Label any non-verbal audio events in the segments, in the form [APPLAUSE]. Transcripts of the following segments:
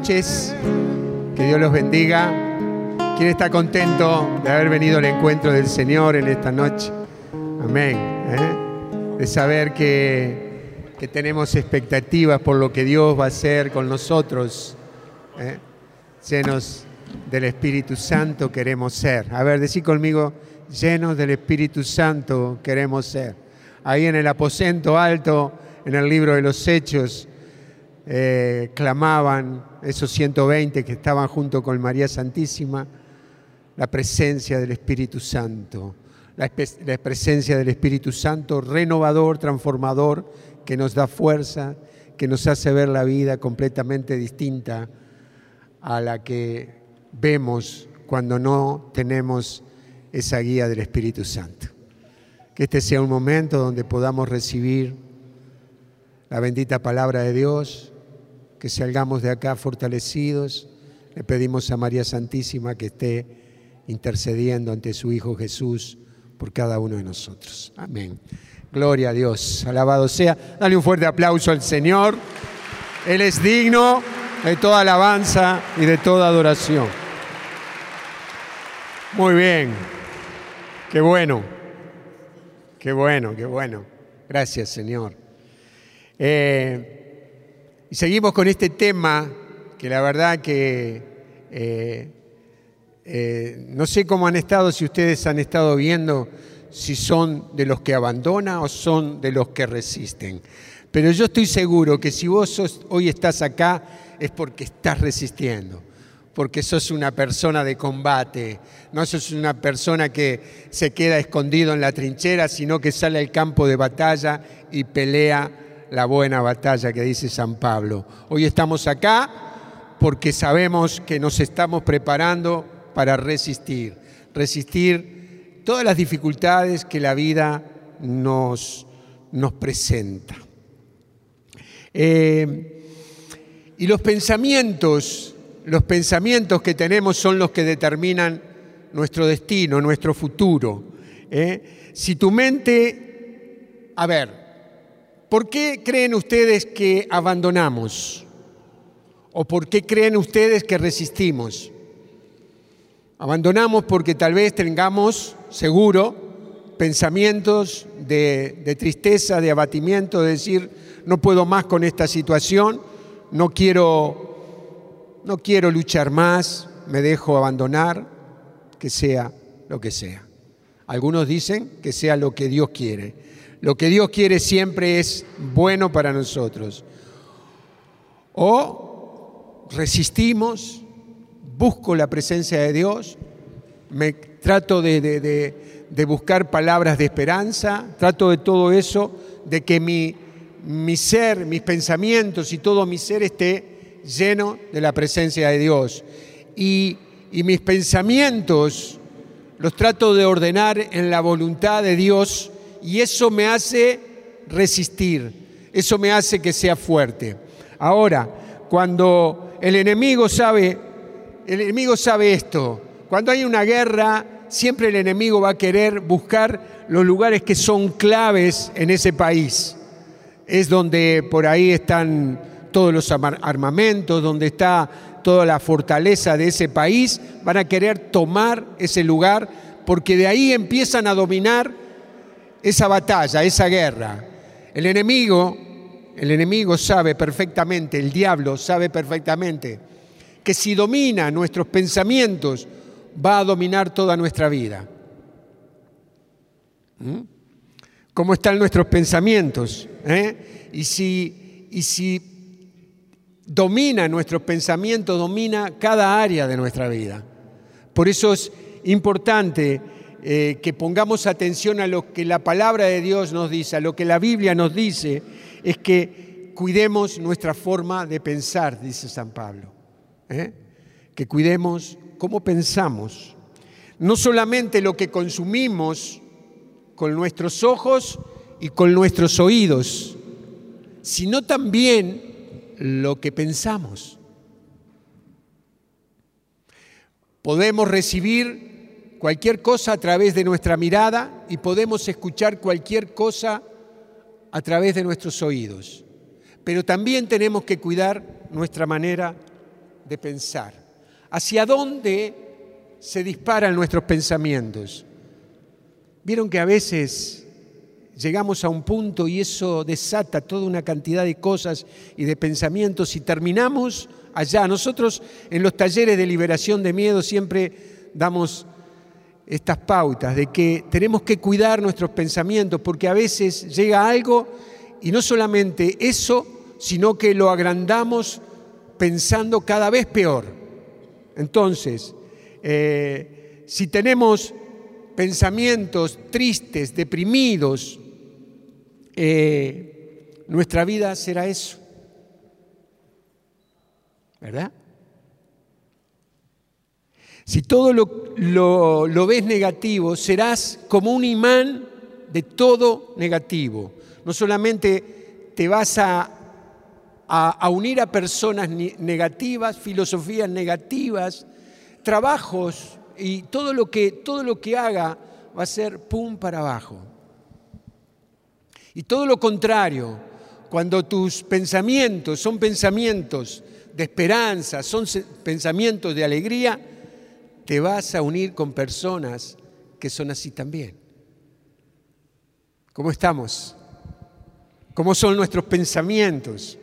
noches. Que Dios los bendiga. ¿Quién está contento de haber venido al encuentro del Señor en esta noche? Amén. ¿eh? De saber que, que, tenemos expectativas por lo que Dios va a hacer con nosotros. ¿eh? Llenos del Espíritu Santo queremos ser. A ver, decí conmigo, llenos del Espíritu Santo queremos ser. Ahí en el aposento alto, en el libro de los Hechos, eh, clamaban esos 120 que estaban junto con María Santísima, la presencia del Espíritu Santo, la, la presencia del Espíritu Santo renovador, transformador, que nos da fuerza, que nos hace ver la vida completamente distinta a la que vemos cuando no tenemos esa guía del Espíritu Santo. Que este sea un momento donde podamos recibir la bendita palabra de Dios, que salgamos de acá fortalecidos. Le pedimos a María Santísima que esté intercediendo ante su Hijo Jesús por cada uno de nosotros. Amén. Gloria a Dios. Alabado sea. Dale un fuerte aplauso al Señor. Él es digno de toda alabanza y de toda adoración. Muy bien. Qué bueno. Qué bueno, qué bueno. Gracias, Señor. Eh, y seguimos con este tema que la verdad que eh, eh, no sé cómo han estado, si ustedes han estado viendo si son de los que abandonan o son de los que resisten. Pero yo estoy seguro que si vos hoy estás acá es porque estás resistiendo, porque sos una persona de combate, no sos una persona que se queda escondido en la trinchera, sino que sale al campo de batalla y pelea la buena batalla que dice San Pablo. Hoy estamos acá porque sabemos que nos estamos preparando para resistir, resistir todas las dificultades que la vida nos, nos presenta. Eh, y los pensamientos, los pensamientos que tenemos son los que determinan nuestro destino, nuestro futuro. ¿eh? Si tu mente, a ver, ¿Por qué creen ustedes que abandonamos? ¿O por qué creen ustedes que resistimos? Abandonamos porque tal vez tengamos, seguro, pensamientos de, tristeza, de abatimiento, de decir, no puedo más con esta situación, no quiero, no quiero luchar más, me dejo abandonar, que sea lo que sea. Algunos dicen que sea lo que Dios quiere. Lo que Dios quiere siempre es bueno para nosotros. O resistimos, busco la presencia de Dios, me trato de, buscar palabras de esperanza, trato de todo eso, de que mi, mi ser, mis pensamientos y todo mi ser esté lleno de la presencia de Dios. Y, y mis pensamientos los trato de ordenar en la voluntad de Dios y eso me hace resistir, eso me hace que sea fuerte. Ahora, cuando el enemigo sabe, el enemigo sabe esto, cuando hay una guerra, siempre el enemigo va a querer buscar los lugares que son claves en ese país. Es donde por ahí están todos los armamentos, donde está toda la fortaleza de ese país, van a querer tomar ese lugar porque de ahí empiezan a dominar esa batalla, esa guerra. El enemigo, el enemigo sabe perfectamente, el diablo sabe perfectamente que si domina nuestros pensamientos va a dominar toda nuestra vida. ¿Mm? ¿Cómo están nuestros pensamientos? ¿Eh? Y, si, y si domina nuestros pensamientos, domina cada área de nuestra vida. Por eso es importante eh, que pongamos atención a lo que la palabra de Dios nos dice, a lo que la Biblia nos dice, es que cuidemos nuestra forma de pensar, dice San Pablo. ¿eh? Que cuidemos cómo pensamos. No solamente lo que consumimos con nuestros ojos y con nuestros oídos, sino también lo que pensamos. Podemos recibir cualquier cosa a través de nuestra mirada y podemos escuchar cualquier cosa a través de nuestros oídos. Pero también tenemos que cuidar nuestra manera de pensar. ¿Hacia dónde se disparan nuestros pensamientos? Vieron que a veces llegamos a un punto y eso desata toda una cantidad de cosas y de pensamientos y terminamos allá. Nosotros en los talleres de liberación de miedo siempre damos estas pautas de que tenemos que cuidar nuestros pensamientos porque a veces llega algo y no solamente eso, sino que lo agrandamos pensando cada vez peor. Entonces, eh, si tenemos pensamientos tristes, deprimidos, eh, nuestra vida será eso. ¿Verdad? Si todo lo, lo, ves negativo, serás como un imán de todo negativo. No solamente te vas a, a, unir a personas negativas, filosofías negativas, trabajos y todo lo que, todo lo que haga va a ser pum para abajo. Y todo lo contrario, cuando tus pensamientos son pensamientos de esperanza, son pensamientos de alegría, te vas a unir con personas que son así también. ¿Cómo estamos? ¿Cómo son nuestros pensamientos?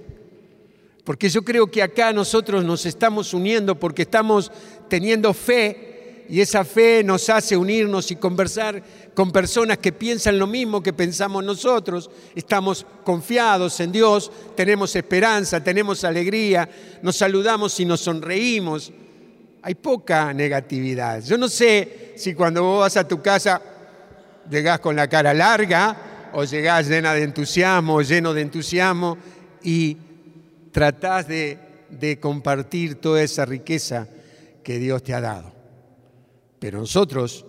Porque yo creo que acá nosotros nos estamos uniendo porque estamos teniendo fe y esa fe nos hace unirnos y conversar con personas que piensan lo mismo que pensamos nosotros. Estamos confiados en Dios, tenemos esperanza, tenemos alegría, nos saludamos y nos sonreímos. Hay poca negatividad. Yo no sé si cuando vos vas a tu casa llegás con la cara larga o llegás llena de entusiasmo, lleno de entusiasmo y tratás de, de compartir toda esa riqueza que Dios te ha dado. Pero nosotros,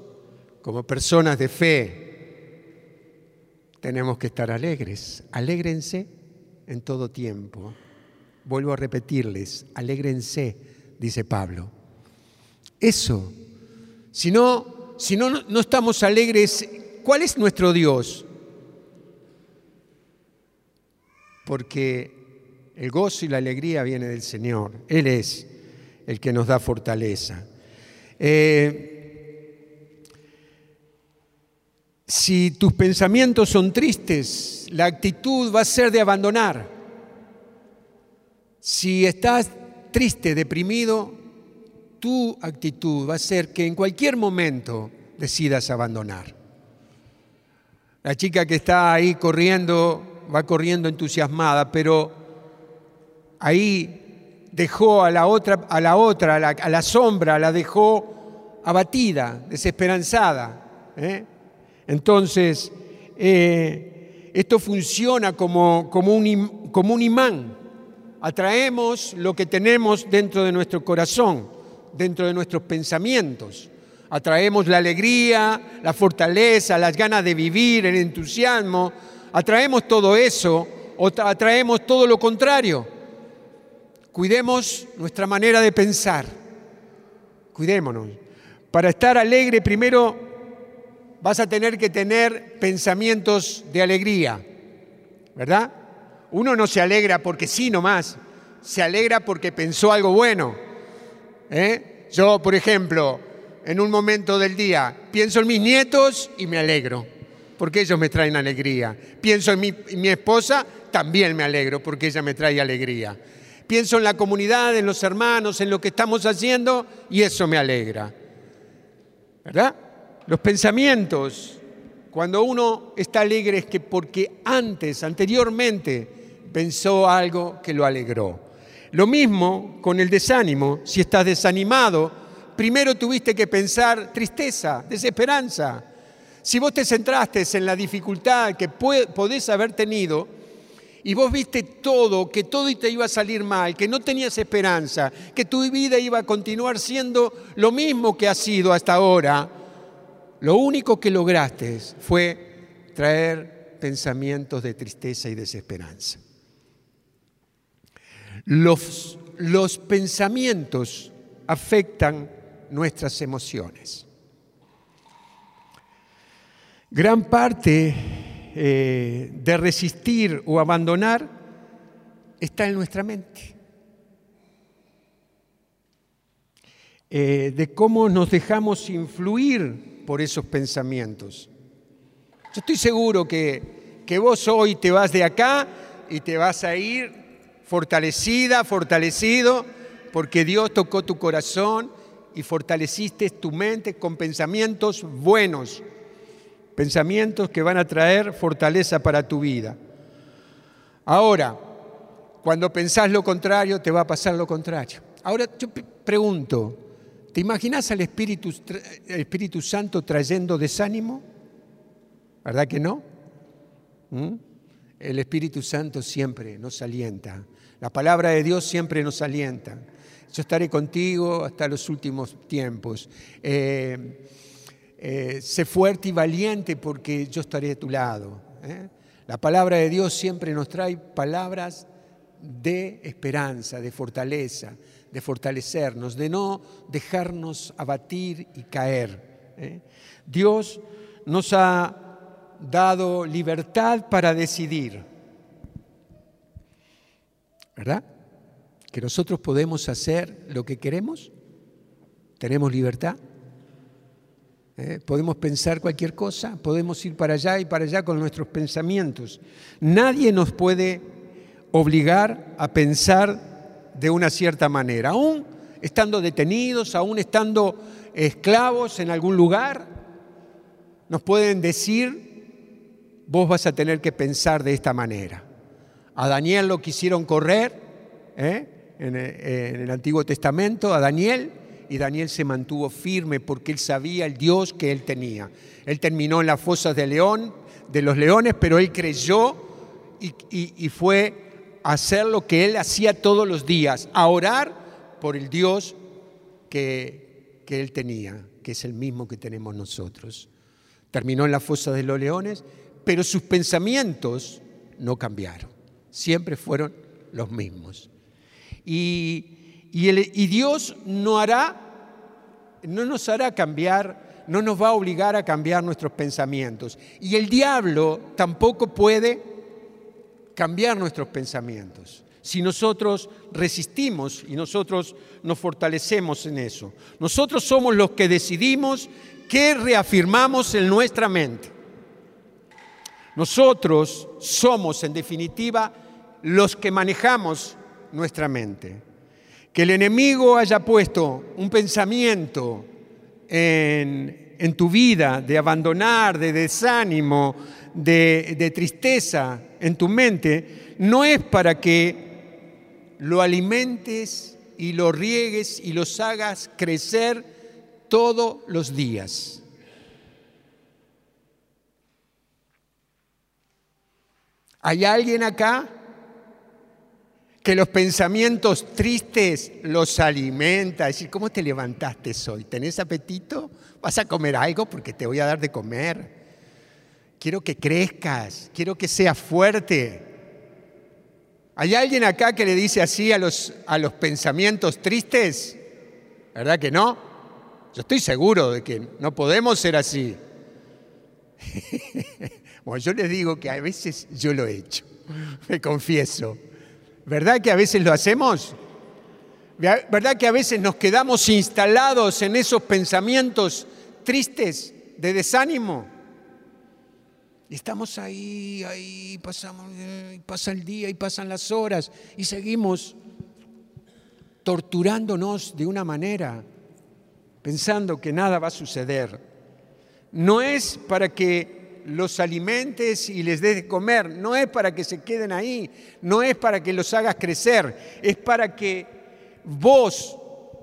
como personas de fe, tenemos que estar alegres. Alégrense en todo tiempo. Vuelvo a repetirles, alégrense, dice Pablo. Eso. Si no, si no, no estamos alegres, ¿cuál es nuestro Dios? Porque el gozo y la alegría viene del Señor. Él es el que nos da fortaleza. Eh, si tus pensamientos son tristes, la actitud va a ser de abandonar. Si estás triste, deprimido, tu actitud va a ser que en cualquier momento decidas abandonar. La chica que está ahí corriendo, va corriendo entusiasmada, pero ahí dejó a la otra, a la, otra, a la, sombra, la dejó abatida, desesperanzada. ¿eh? Entonces, eh, esto funciona como, como, un, como un imán. Atraemos lo que tenemos dentro de nuestro corazón, dentro de nuestros pensamientos. Atraemos la alegría, la fortaleza, las ganas de vivir, el entusiasmo. Atraemos todo eso o atraemos todo lo contrario Cuidemos nuestra manera de pensar. Cuidémonos. Para estar alegre, primero vas a tener que tener pensamientos de alegría, ¿verdad? Uno no se alegra porque sí nomás, se alegra porque pensó algo bueno. ¿Eh? Yo, por ejemplo, en un momento del día, pienso en mis nietos y me alegro, porque ellos me traen alegría. Pienso en mi, mi esposa, también me alegro, porque ella me trae alegría pienso en la comunidad, en los hermanos, en lo que estamos haciendo y eso me alegra. ¿Verdad? Los pensamientos, cuando uno está alegre es que porque antes, anteriormente, pensó algo que lo alegró. Lo mismo con el desánimo. Si estás desanimado, primero tuviste que pensar tristeza, desesperanza. Si vos te centraste en la dificultad que podés haber tenido, y vos viste todo, que todo te iba a salir mal, que no tenías esperanza, que tu vida iba a continuar siendo lo mismo que ha sido hasta ahora, lo único que lograste fue traer pensamientos de tristeza y desesperanza. Los, pensamientos afectan nuestras emociones. Gran parte eh, de resistir o abandonar está en nuestra mente. eh, de cómo nos dejamos influir por esos pensamientos. Yo estoy seguro que, que vos hoy te vas de acá y te vas a ir fortalecida, fortalecido, porque Dios tocó tu corazón y fortaleciste tu mente con pensamientos buenos, pensamientos que van a traer fortaleza para tu vida. Ahora, cuando pensás lo contrario, te va a pasar lo contrario. Ahora yo pregunto, ¿te imaginas al Espíritu, Espíritu Santo trayendo desánimo? ¿Verdad que no? ¿Mm? El Espíritu Santo siempre nos alienta. La palabra de Dios siempre nos alienta. Yo estaré contigo hasta los últimos tiempos. Eh, eh, sé fuerte y valiente porque yo estaré a tu lado. ¿eh? La palabra de Dios siempre nos trae palabras de esperanza, de fortaleza, de fortalecernos, de no dejarnos abatir y caer. Dios nos ha dado libertad para decidir. ¿Verdad? Que nosotros podemos hacer lo que queremos. Tenemos libertad. ¿Eh? Podemos pensar cualquier cosa, podemos ir para allá y para allá con nuestros pensamientos. Nadie nos puede obligar a pensar de una cierta manera, aún estando detenidos, aún estando esclavos en algún lugar, nos pueden decir vos vas a tener que pensar de esta manera. A Daniel lo quisieron correr ¿eh? en, el Antiguo Testamento, a Daniel, y Daniel se mantuvo firme porque él sabía el Dios que él tenía. Él terminó en las fosas de león, de los leones, pero él creyó y, fue a hacer lo que él hacía todos los días, a orar por el Dios que, que él tenía, que es el mismo que tenemos nosotros. Terminó en la fosa de los leones pero sus pensamientos no cambiaron, siempre fueron los mismos. Y, y, Dios no hará, no nos hará cambiar, no nos va a obligar a cambiar nuestros pensamientos. Y el diablo tampoco puede cambiar nuestros pensamientos si nosotros resistimos y nosotros nos fortalecemos en eso. Nosotros somos los que decidimos qué reafirmamos en nuestra mente. Nosotros somos, en definitiva, los que manejamos nuestra mente. Que el enemigo haya puesto un pensamiento en, tu vida de abandonar, de desánimo, de, de tristeza en tu mente, no es para que lo alimentes y lo riegues y los hagas crecer todos los días. ¿Hay alguien acá que los pensamientos tristes los alimenta? decir, ¿cómo te levantaste hoy? ¿Tenés apetito? ¿Vas a comer algo? Porque te voy a dar de comer. Quiero que crezcas, quiero que seas fuerte. ¿Hay alguien acá que le dice así a los, a los pensamientos tristes? ¿Verdad que no? Yo estoy seguro de que no podemos ser así. [LAUGHS] Yo les digo que a veces yo lo he hecho, [LAUGHS] me confieso. ¿Verdad que a veces lo hacemos? ¿Verdad que a veces nos quedamos instalados en esos pensamientos tristes, de desánimo? Y estamos ahí, ahí, pasamos, eh, pasa el día y pasan las horas y seguimos torturándonos de una manera, pensando que nada va a suceder. No es para que los alimentes y les des de comer. No es para que se queden ahí, no es para que los hagas crecer, es para que vos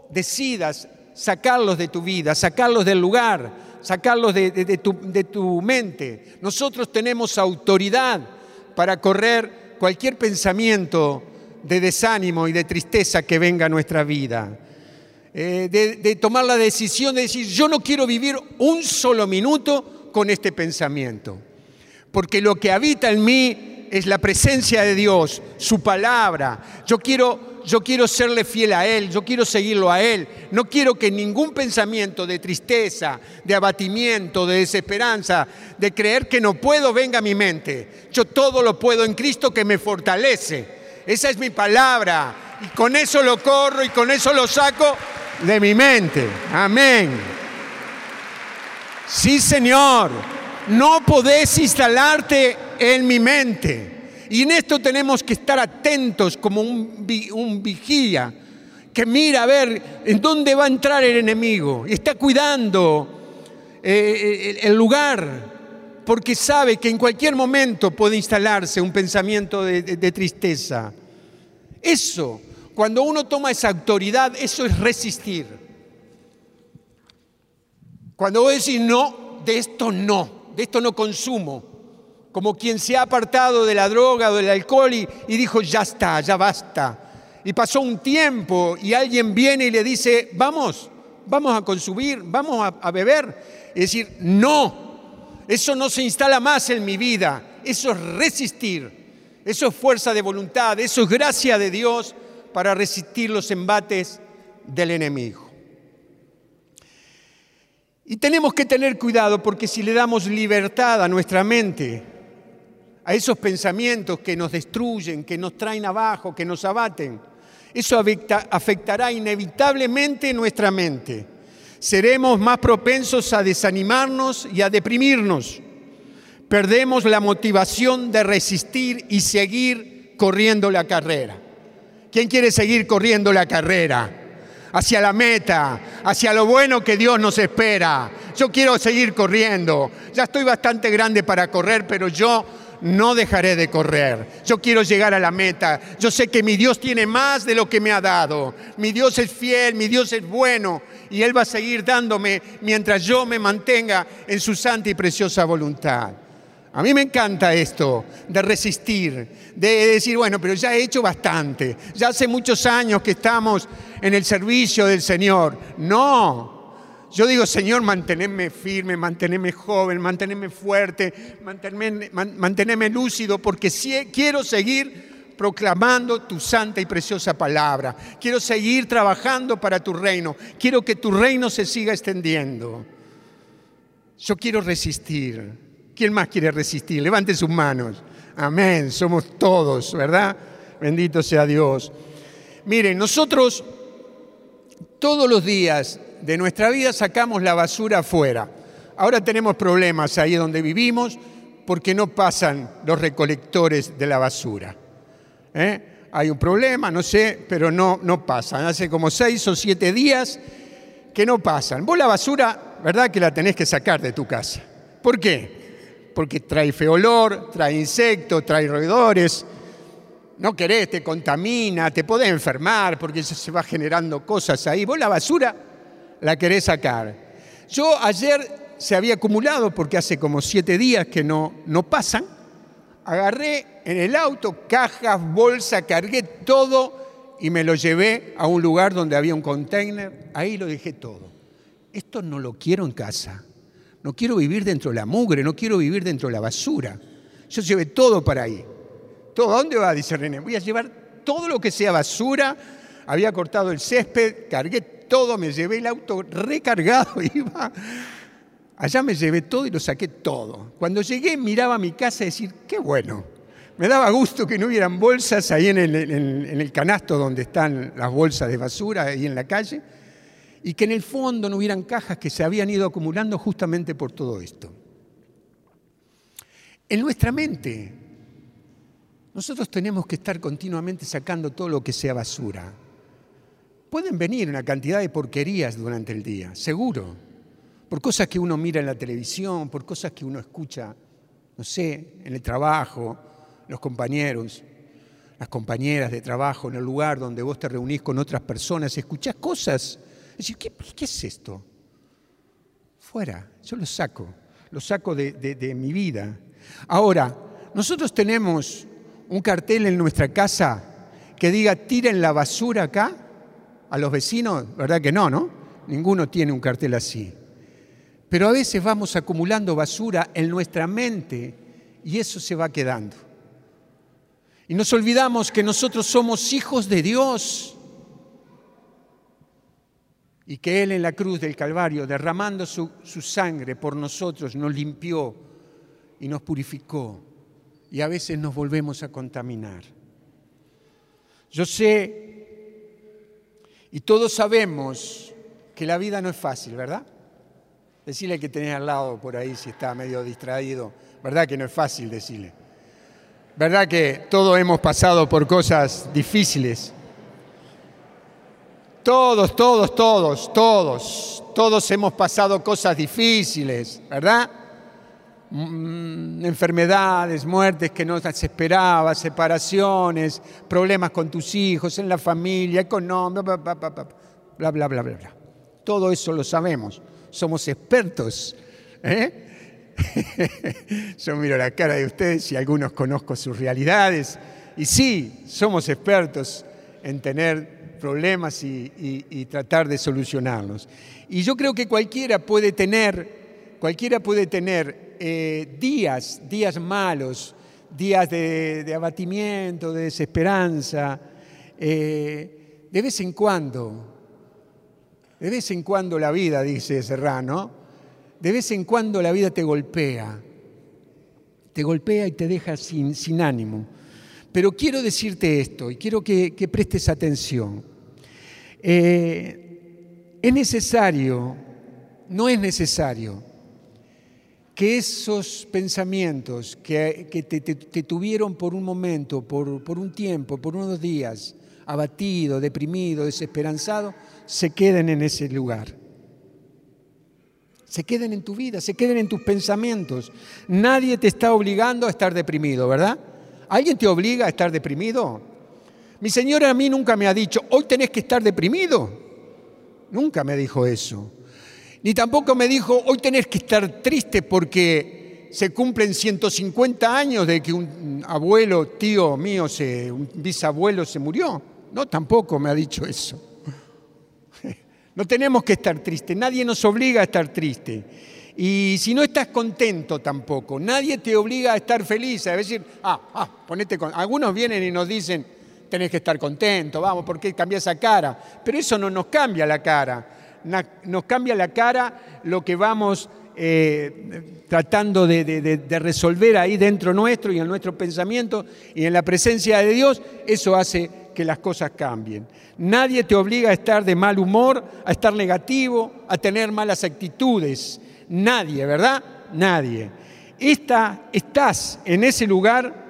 decidas sacarlos de tu vida, sacarlos del lugar, sacarlos de, tu, de tu mente. Nosotros tenemos autoridad para correr cualquier pensamiento de desánimo y de tristeza que venga a nuestra vida. Eh, de, de, tomar la decisión de decir, yo no quiero vivir un solo minuto con este pensamiento. Porque lo que habita en mí es la presencia de Dios, su palabra. Yo quiero, yo quiero serle fiel a Él, yo quiero seguirlo a Él. No quiero que ningún pensamiento de tristeza, de abatimiento, de desesperanza, de creer que no puedo venga a mi mente. Yo todo lo puedo en Cristo que me fortalece. Esa es mi palabra. Y con eso lo corro y con eso lo saco de mi mente. Amén. Sí, Señor, no podés instalarte en mi mente. Y en esto tenemos que estar atentos como un, vigía que mira a ver en dónde va a entrar el enemigo está cuidando eh, el lugar porque sabe que en cualquier momento puede instalarse un pensamiento de tristeza. Eso, cuando uno toma esa autoridad, eso es resistir. Cuando vos decís no, de esto no, de esto no consumo, como quien se ha apartado de la droga o del alcohol y, dijo, ya está, ya basta. Y pasó un tiempo y alguien viene y le dice, vamos, vamos a consumir, vamos a, beber. Y decir, no, eso no se instala más en mi vida, eso es resistir, eso es fuerza de voluntad, eso es gracia de Dios para resistir los embates del enemigo. Y tenemos que tener cuidado porque si le damos libertad a nuestra mente, a esos pensamientos que nos destruyen, que nos traen abajo, que nos abaten. Eso afectará inevitablemente nuestra mente. Seremos más propensos a desanimarnos y a deprimirnos. Perdemos la motivación de resistir y seguir corriendo la carrera. ¿Quién quiere seguir corriendo la carrera? Hacia la meta, hacia lo bueno que Dios nos espera. Yo quiero seguir corriendo. Ya estoy bastante grande para correr, pero yo no dejaré de correr. Yo quiero llegar a la meta. Yo sé que mi Dios tiene más de lo que me ha dado. Mi Dios es fiel, mi Dios es bueno y Él va a seguir dándome mientras yo me mantenga en su santa y preciosa voluntad. A mí me encanta esto de resistir, de decir, bueno, pero ya he hecho bastante, ya hace muchos años que estamos en el servicio del Señor. No, yo digo, Señor, mantenerme firme, mantenerme joven, mantenerme fuerte, mantenerme, lúcido, porque quiero seguir proclamando tu santa y preciosa palabra. Quiero seguir trabajando para tu reino. Quiero que tu reino se siga extendiendo. Yo quiero resistir. ¿Quién más quiere resistir? Levante sus manos. Amén. Somos todos, ¿verdad? Bendito sea Dios. Miren, nosotros todos los días de nuestra vida sacamos la basura afuera. Ahora tenemos problemas ahí donde vivimos porque no pasan los recolectores de la basura. ¿eh? Hay un problema, no sé, pero no, no pasan. Hace como seis o siete días que no pasan. Vos la basura, ¿verdad? Que la tenés que sacar de tu casa. ¿Por qué? Porque trae feo olor, trae insectos, trae roedores. No querés, te contamina, te podés enfermar porque se va generando cosas ahí. Vos la basura la querés sacar. Yo ayer se había acumulado, porque hace como siete días que no, no pasan, agarré en el auto cajas, bolsa, cargué todo y me lo llevé a un lugar donde había un container, ahí lo dejé todo. Esto no lo quiero en casa, no quiero vivir dentro de la mugre, no quiero vivir dentro de la basura. Yo llevé todo para ahí. ¿Todo? ¿A dónde va? Dice René. Voy a llevar todo lo que sea basura. Había cortado el césped, cargué todo, me llevé el auto recargado, [LAUGHS] iba. Allá me llevé todo y lo saqué todo. Cuando llegué miraba mi casa y decir, qué bueno. Me daba gusto que no hubieran bolsas ahí en el, en el canasto donde están las bolsas de basura, ahí en la calle, y que en el fondo no hubieran cajas que se habían ido acumulando justamente por todo esto. En nuestra mente, nosotros tenemos que estar continuamente sacando todo lo que sea basura pueden venir una cantidad de porquerías durante el día, seguro, por cosas que uno mira en la televisión, por cosas que uno escucha, no sé, en el trabajo, los compañeros, las compañeras de trabajo, en el lugar donde vos te reunís con otras personas, escuchás cosas. ¿Qué, ¿qué es esto? Fuera, yo lo saco, lo saco de, de mi vida. Ahora, nosotros tenemos un cartel en nuestra casa que diga, tiren la basura acá a los vecinos, ¿verdad que no, no? Ninguno tiene un cartel así. Pero a veces vamos acumulando basura en nuestra mente y eso se va quedando. Y nos olvidamos que nosotros somos hijos de Dios y que Él en la cruz del Calvario, derramando su, su sangre por nosotros, nos limpió y nos purificó. Y a veces nos volvemos a contaminar. Yo sé Y todos sabemos que la vida no es fácil, ¿verdad? Decirle que tenés al lado por ahí si está medio distraído, ¿verdad que no es fácil decirle? ¿Verdad que todos hemos pasado por cosas difíciles? Todos, todos, todos, todos, todos hemos pasado cosas difíciles, ¿verdad? Mm, enfermedades, muertes que no se esperaba, separaciones, problemas con tus hijos, en la familia, económica, bla, bla, bla, bla, bla, bla. Todo eso lo sabemos, somos expertos. ¿eh? [LAUGHS] Yo miro la cara de ustedes y algunos conozco sus realidades. Y sí, somos expertos en tener problemas y, tratar de solucionarlos. Y yo creo que cualquiera puede tener, cualquiera puede tener eh, días, días malos, días de, abatimiento, de desesperanza, eh, de vez en cuando. De vez en cuando la vida, dice Serrano, de vez en cuando la vida te golpea, te golpea y te deja sin, sin ánimo. Pero quiero decirte esto y quiero que, prestes atención. Eh, es necesario, no es necesario, que esos pensamientos que, te, tuvieron por un momento, por, por un tiempo, por unos días, abatido, deprimido, desesperanzado, se queden en ese lugar se queden en tu vida, se queden en tus pensamientos. Nadie te está obligando a estar deprimido, ¿verdad? ¿Alguien te obliga a estar deprimido? Mi señora a mí nunca me ha dicho, hoy tenés que estar deprimido. Nunca me dijo eso. Ni tampoco me dijo, hoy tenés que estar triste porque se cumplen 150 años de que un abuelo, tío mío, un bisabuelo se murió. No, tampoco me ha dicho eso. [LAUGHS] No tenemos que estar tristes, nadie nos obliga a estar triste. Y si no estás contento tampoco, nadie te obliga a estar feliz, a decir, ah, ah, ponete con. Algunos vienen y nos dicen, tenés que estar contento, vamos, ¿por qué cambias esa cara? Pero eso no nos cambia la cara. Nos cambia la cara lo que vamos eh, tratando de, resolver ahí dentro nuestro y en nuestro pensamiento y en la presencia de Dios, eso hace que las cosas cambien. Nadie te obliga a estar de mal humor, a estar negativo, a tener malas actitudes. Nadie, ¿verdad? Nadie. Esta, estás en ese lugar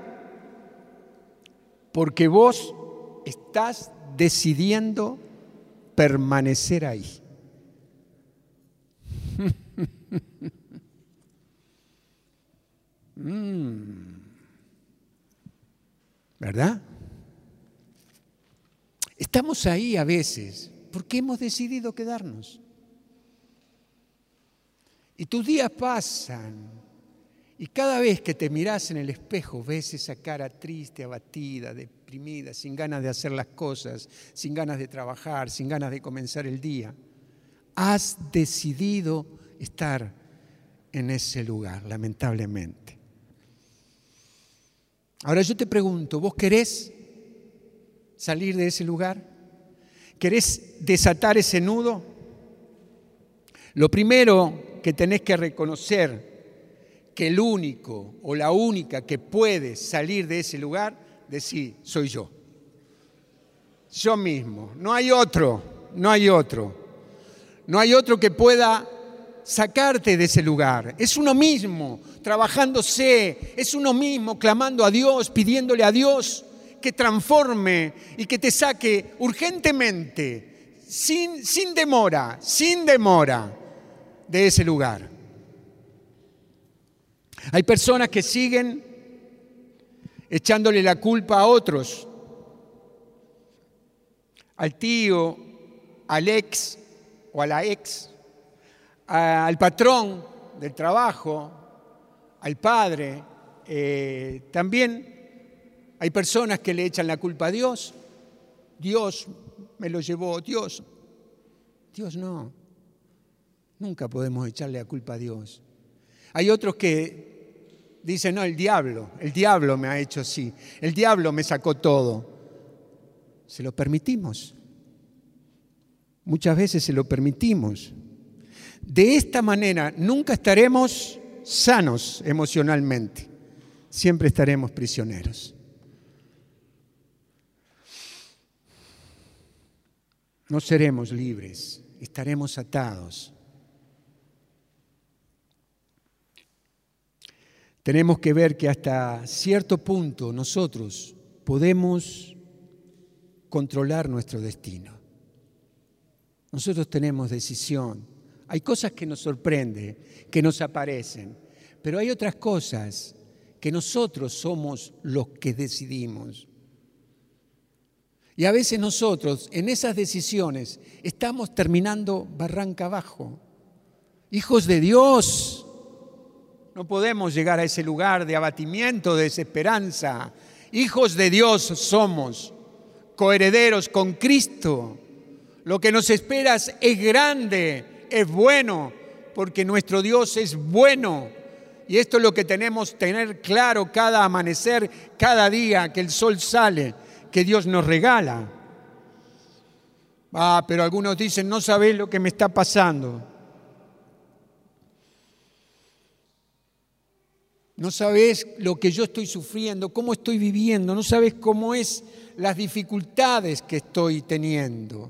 porque vos estás decidiendo permanecer ahí. [LAUGHS] Mm. ¿Verdad? Estamos ahí a veces porque hemos decidido quedarnos. Y tus días pasan y cada vez que te miras en el espejo ves esa cara triste, abatida, deprimida, sin ganas de hacer las cosas, sin ganas de trabajar, sin ganas de comenzar el día. Has decidido estar en ese lugar, lamentablemente. Ahora yo te pregunto, ¿vos querés salir de ese lugar? ¿Querés desatar ese nudo? Lo primero que tenés que reconocer que el único o la única que puede salir de ese lugar, decir, soy yo. Yo mismo. No hay otro, no hay otro. No hay otro que pueda sacarte de ese lugar. Es uno mismo, trabajándose, es uno mismo, clamando a Dios, pidiéndole a Dios que transforme y que te saque urgentemente, sin, sin demora, sin demora, de ese lugar. Hay personas que siguen echándole la culpa a otros, al tío, al ex o a la ex, al patrón del trabajo, al padre. Eh, también hay personas que le echan la culpa a Dios. Dios me lo llevó, Dios. Dios no. Nunca podemos echarle la culpa a Dios. Hay otros que dicen, no, el diablo, el diablo me ha hecho así, el diablo me sacó todo. Se lo permitimos. Muchas veces se lo permitimos. De esta manera nunca estaremos sanos emocionalmente, siempre estaremos prisioneros. no seremos libres, estaremos atados. Tenemos que ver que hasta cierto punto nosotros podemos controlar nuestro destino. Nosotros tenemos decisión. Hay cosas que nos sorprenden, que nos aparecen, pero hay otras cosas que nosotros somos los que decidimos. Y a veces nosotros en esas decisiones estamos terminando barranca abajo. Hijos de Dios, no podemos llegar a ese lugar de abatimiento, de desesperanza. Hijos de Dios somos, coherederos con Cristo. Lo que nos esperas es grande, es bueno, porque nuestro Dios es bueno. Y esto es lo que tenemos tener claro cada amanecer, cada día que el sol sale que Dios nos regala. Ah, pero algunos dicen, no sabes lo que me está pasando. No sabes lo que yo estoy sufriendo, cómo estoy viviendo, no sabes cómo es las dificultades que estoy teniendo.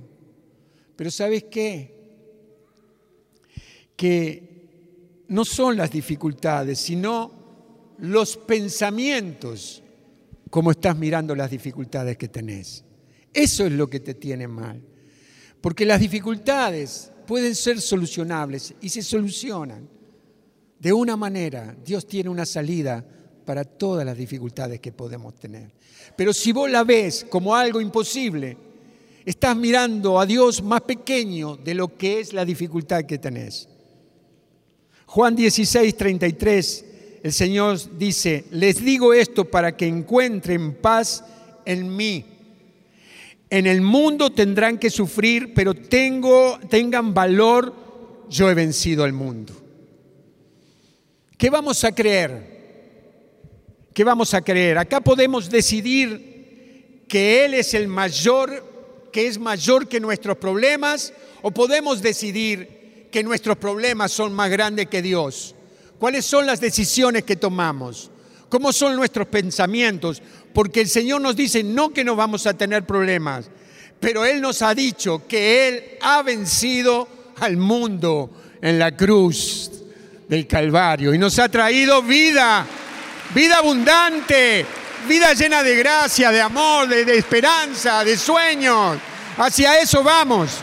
Pero ¿sabes qué? Que no son las dificultades, sino los pensamientos cómo estás mirando las dificultades que tenés. Eso es lo que te tiene mal. Porque las dificultades pueden ser solucionables y se solucionan. De una manera, Dios tiene una salida para todas las dificultades que podemos tener. Pero si vos la ves como algo imposible, estás mirando a Dios más pequeño de lo que es la dificultad que tenés. Juan 16, 33 el Señor dice, les digo esto para que encuentren paz en mí. En el mundo tendrán que sufrir, pero tengan valor, yo he vencido al mundo. ¿Qué vamos a creer? ¿Qué vamos a creer? Acá podemos decidir que Él es el mayor, que es mayor que nuestros problemas, o podemos decidir que nuestros problemas son más grandes que Dios. ¿Cuáles son las decisiones que tomamos? ¿Cómo son nuestros pensamientos? Porque el Señor nos dice no que no vamos a tener problemas, pero Él nos ha dicho que Él ha vencido al mundo en la cruz del Calvario y nos ha traído vida, vida abundante, vida llena de gracia, de amor, de, esperanza, de sueños. Hacia eso vamos.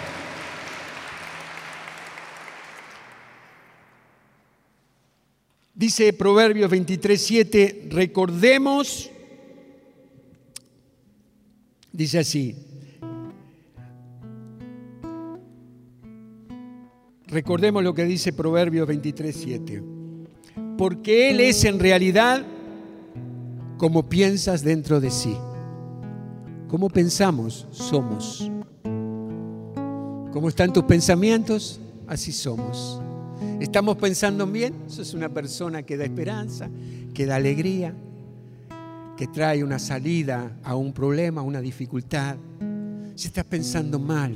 Dice Proverbios 23, 7, recordemos, dice así, recordemos lo que dice Proverbios 23, 7, porque Él es en realidad como piensas dentro de sí. Como pensamos, somos. ¿Cómo están tus pensamientos? Así somos. ¿Estamos pensando bien? Eso es una persona que da esperanza, que da alegría, que trae una salida a un problema, a una dificultad. Si estás pensando mal,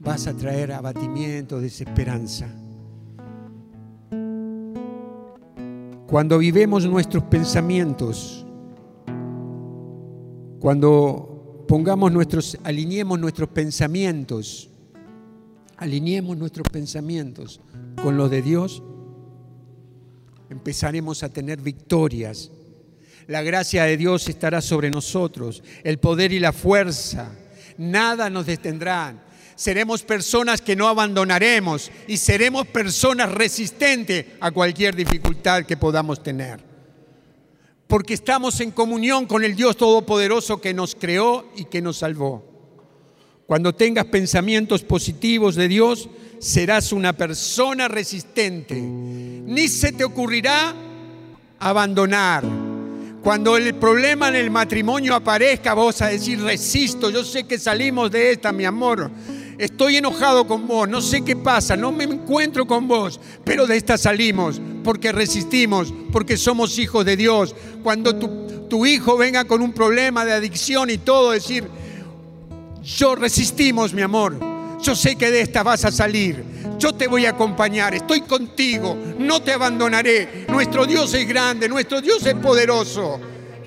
vas a traer abatimiento, desesperanza. Cuando vivemos nuestros pensamientos, cuando pongamos nuestros, alineemos nuestros pensamientos, alineemos nuestros pensamientos con lo de Dios, empezaremos a tener victorias. La gracia de Dios estará sobre nosotros, el poder y la fuerza. Nada nos detendrá. Seremos personas que no abandonaremos y seremos personas resistentes a cualquier dificultad que podamos tener. Porque estamos en comunión con el Dios Todopoderoso que nos creó y que nos salvó. Cuando tengas pensamientos positivos de Dios, serás una persona resistente. Ni se te ocurrirá abandonar. Cuando el problema en el matrimonio aparezca, vos a decir, resisto, yo sé que salimos de esta, mi amor. Estoy enojado con vos, no sé qué pasa, no me encuentro con vos, pero de esta salimos porque resistimos, porque somos hijos de Dios. Cuando tu, hijo venga con un problema de adicción y todo, decir, yo resistimos, mi amor, yo sé que de esta vas a salir. Yo te voy a acompañar. Estoy contigo. No te abandonaré. Nuestro Dios es grande. Nuestro Dios es poderoso.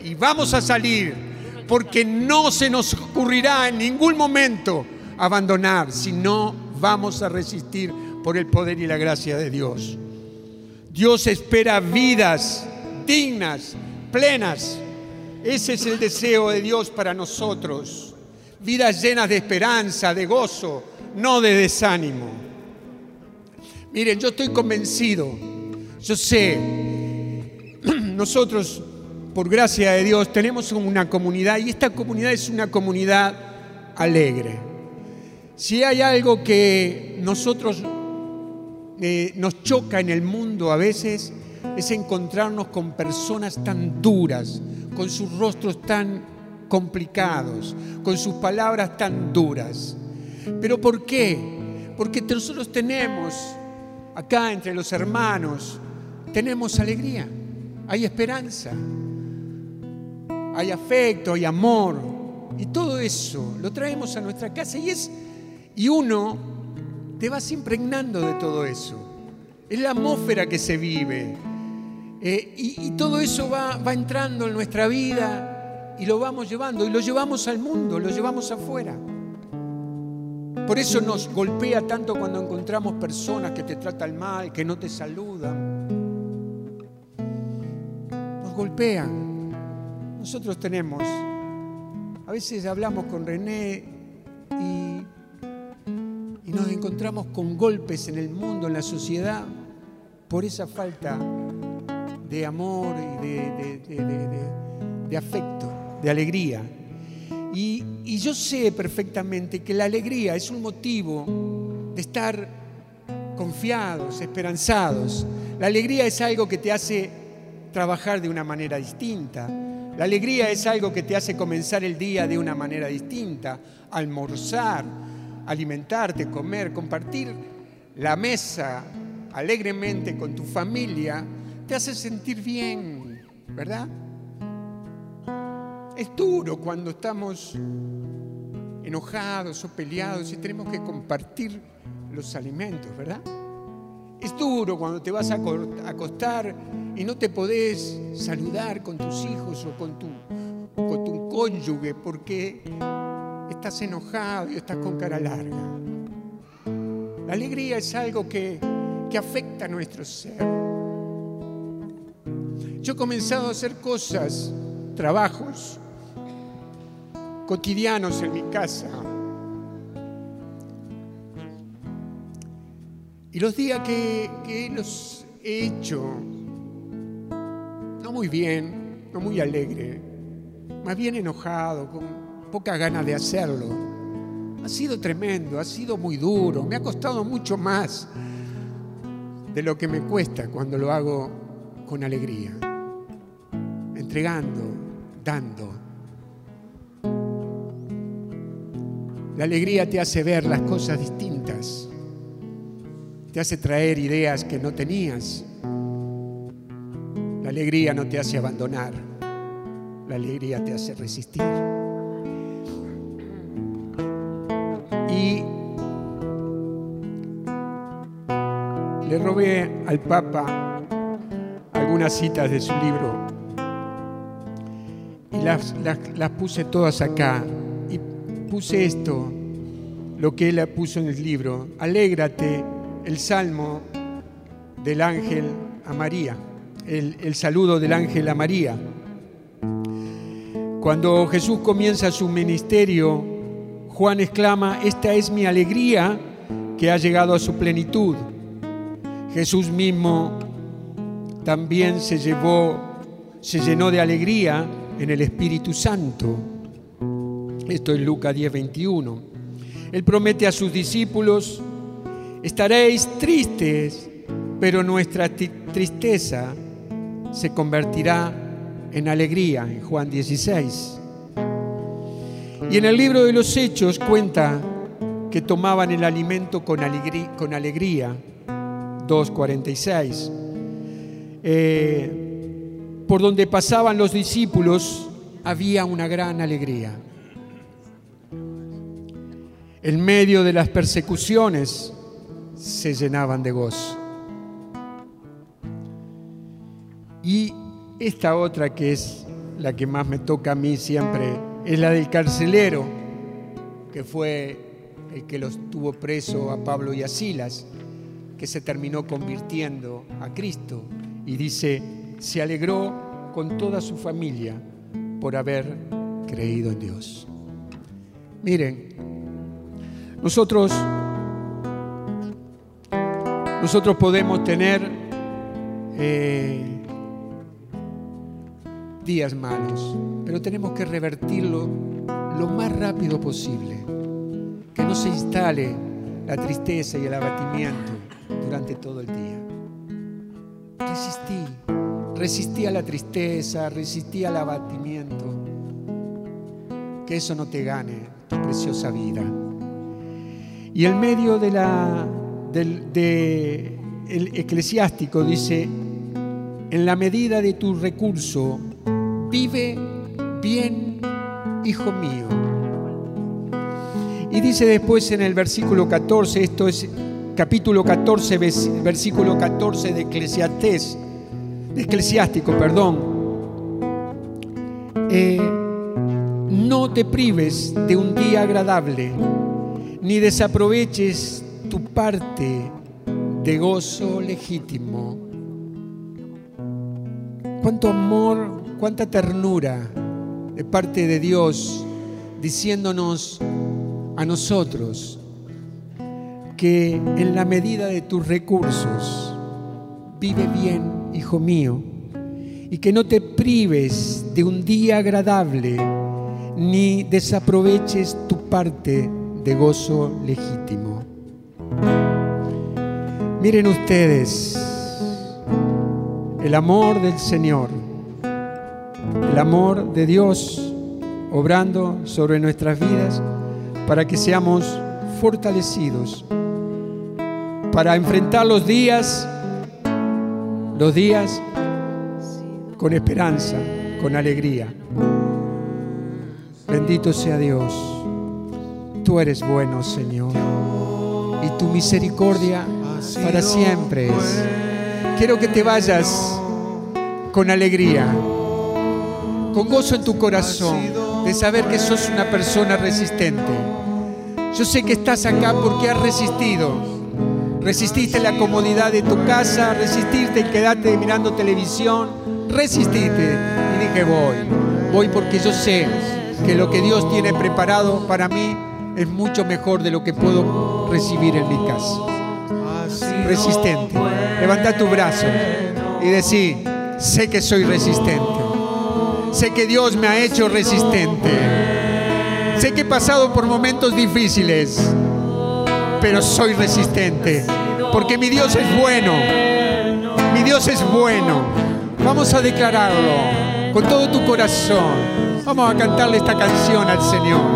Y vamos a salir. Porque no se nos ocurrirá en ningún momento abandonar, si no vamos a resistir por el poder y la gracia de Dios. Dios espera vidas dignas, plenas. Ese es el deseo de Dios para nosotros. Vidas llenas de esperanza, de gozo, no de desánimo. Miren, yo estoy convencido, yo sé, [CLEARS THROAT] nosotros, por gracia de Dios, tenemos una comunidad y esta comunidad es una comunidad alegre. Si hay algo que nosotros eh, nos choca en el mundo a veces, es encontrarnos con personas tan duras, con sus rostros tan complicados, con sus palabras tan duras. ¿Pero por qué? Porque nosotros tenemos, acá entre los hermanos, tenemos alegría, hay esperanza, hay afecto, hay amor, y todo eso lo traemos a nuestra casa y es y uno te vas impregnando de todo eso. Es la atmósfera que se vive. Eh, y, todo eso va, va entrando en nuestra vida y lo vamos llevando, y lo llevamos al mundo, lo llevamos afuera. Por eso nos golpea tanto cuando encontramos personas que te tratan mal, que no te saludan. Nos golpean. Nosotros tenemos, a veces hablamos con René y, nos encontramos con golpes en el mundo, en la sociedad, por esa falta de amor y de, afecto, de alegría. Y, yo sé perfectamente que la alegría es un motivo de estar confiados, esperanzados. La alegría es algo que te hace trabajar de una manera distinta. La alegría es algo que te hace comenzar el día de una manera distinta, almorzar, alimentarte, comer, compartir la mesa alegremente con tu familia te hace sentir bien, ¿verdad? Es duro cuando estamos enojados o peleados y tenemos que compartir los alimentos, ¿verdad? Es duro cuando te vas a acostar y no te podés saludar con tus hijos o con tu, con tu cónyuge porque estás enojado y estás con cara larga. La alegría es algo que, que afecta a nuestro ser. Yo he comenzado a hacer cosas, trabajos cotidianos en mi casa. Y los días que, los he hecho, no muy bien, no muy alegre, más bien enojado, con poca ganas de hacerlo, ha sido tremendo, ha sido muy duro, me ha costado mucho más de lo que me cuesta cuando lo hago con alegría entregando, dando. La alegría te hace ver las cosas distintas, te hace traer ideas que no tenías. La alegría no te hace abandonar, la alegría te hace resistir. Y le robé al Papa algunas citas de su libro las, puse todas acá. Y puse esto, lo que él puso en el libro. Alégrate, el salmo del ángel a María, el, el saludo del ángel a María. Cuando Jesús comienza su ministerio, Juan exclama, esta es mi alegría que ha llegado a su plenitud. Jesús mismo también se llevó, se llenó de alegría en el Espíritu Santo. Esto es Lucas 10, 21. Él promete a sus discípulos, estaréis tristes, pero nuestra tristeza se convertirá en alegría, en Juan 16. Y en el libro de los Hechos cuenta que tomaban el alimento con alegría, con alegría 2.46. Eh, por donde pasaban los discípulos había una gran alegría. En medio de las persecuciones se llenaban de gozo. Y esta otra que es la que más me toca a mí siempre es la del carcelero, que fue el que los tuvo preso a Pablo y a Silas, que se terminó convirtiendo a Cristo. Y dice, se alegró con toda su familia por haber creído en Dios. Miren, nosotros, nosotros podemos tener eh, días malos, pero tenemos que revertirlo lo más rápido posible. Que no se instale la tristeza y el abatimiento durante todo el día. Resistí, resistí a la tristeza, resistí al abatimiento. Que eso no te gane tu preciosa vida. Y en medio de la, del de el eclesiástico dice, en la medida de tu recurso, vive bien, hijo mío. Y dice después en el versículo 14, esto es capítulo 14, versículo 14 de Eclesiastés, de Eclesiástico, perdón. Eh, no te prives de un día agradable, ni desaproveches tu parte de gozo legítimo. Cuánto amor, cuánta ternura de parte de Dios diciéndonos a nosotros que en la medida de tus recursos vive bien, hijo mío, y que no te prives de un día agradable ni desaproveches tu parte de gozo legítimo. Miren ustedes, el amor del Señor, el amor de Dios obrando sobre nuestras vidas para que seamos fortalecidos, para enfrentar los días, los días con esperanza, con alegría. Bendito sea Dios. Tú eres bueno, Señor. Y tu misericordia para siempre es. Quiero que te vayas con alegría, con gozo en tu corazón, de saber que sos una persona resistente. Yo sé que estás acá porque has resistido. Resististe la comodidad de tu casa, resististe y quedarte mirando televisión, resististe. Y dije, voy, voy porque yo sé que lo que Dios tiene preparado para mí es mucho mejor de lo que puedo recibir en mi casa. Resistente. Levanta tu brazo y decí, sé que soy resistente. Sé que Dios me ha hecho resistente. Sé que he pasado por momentos difíciles, pero soy resistente. Porque mi Dios es bueno. Mi Dios es bueno. Vamos a declararlo con todo tu corazón. Vamos a cantarle esta canción al Señor.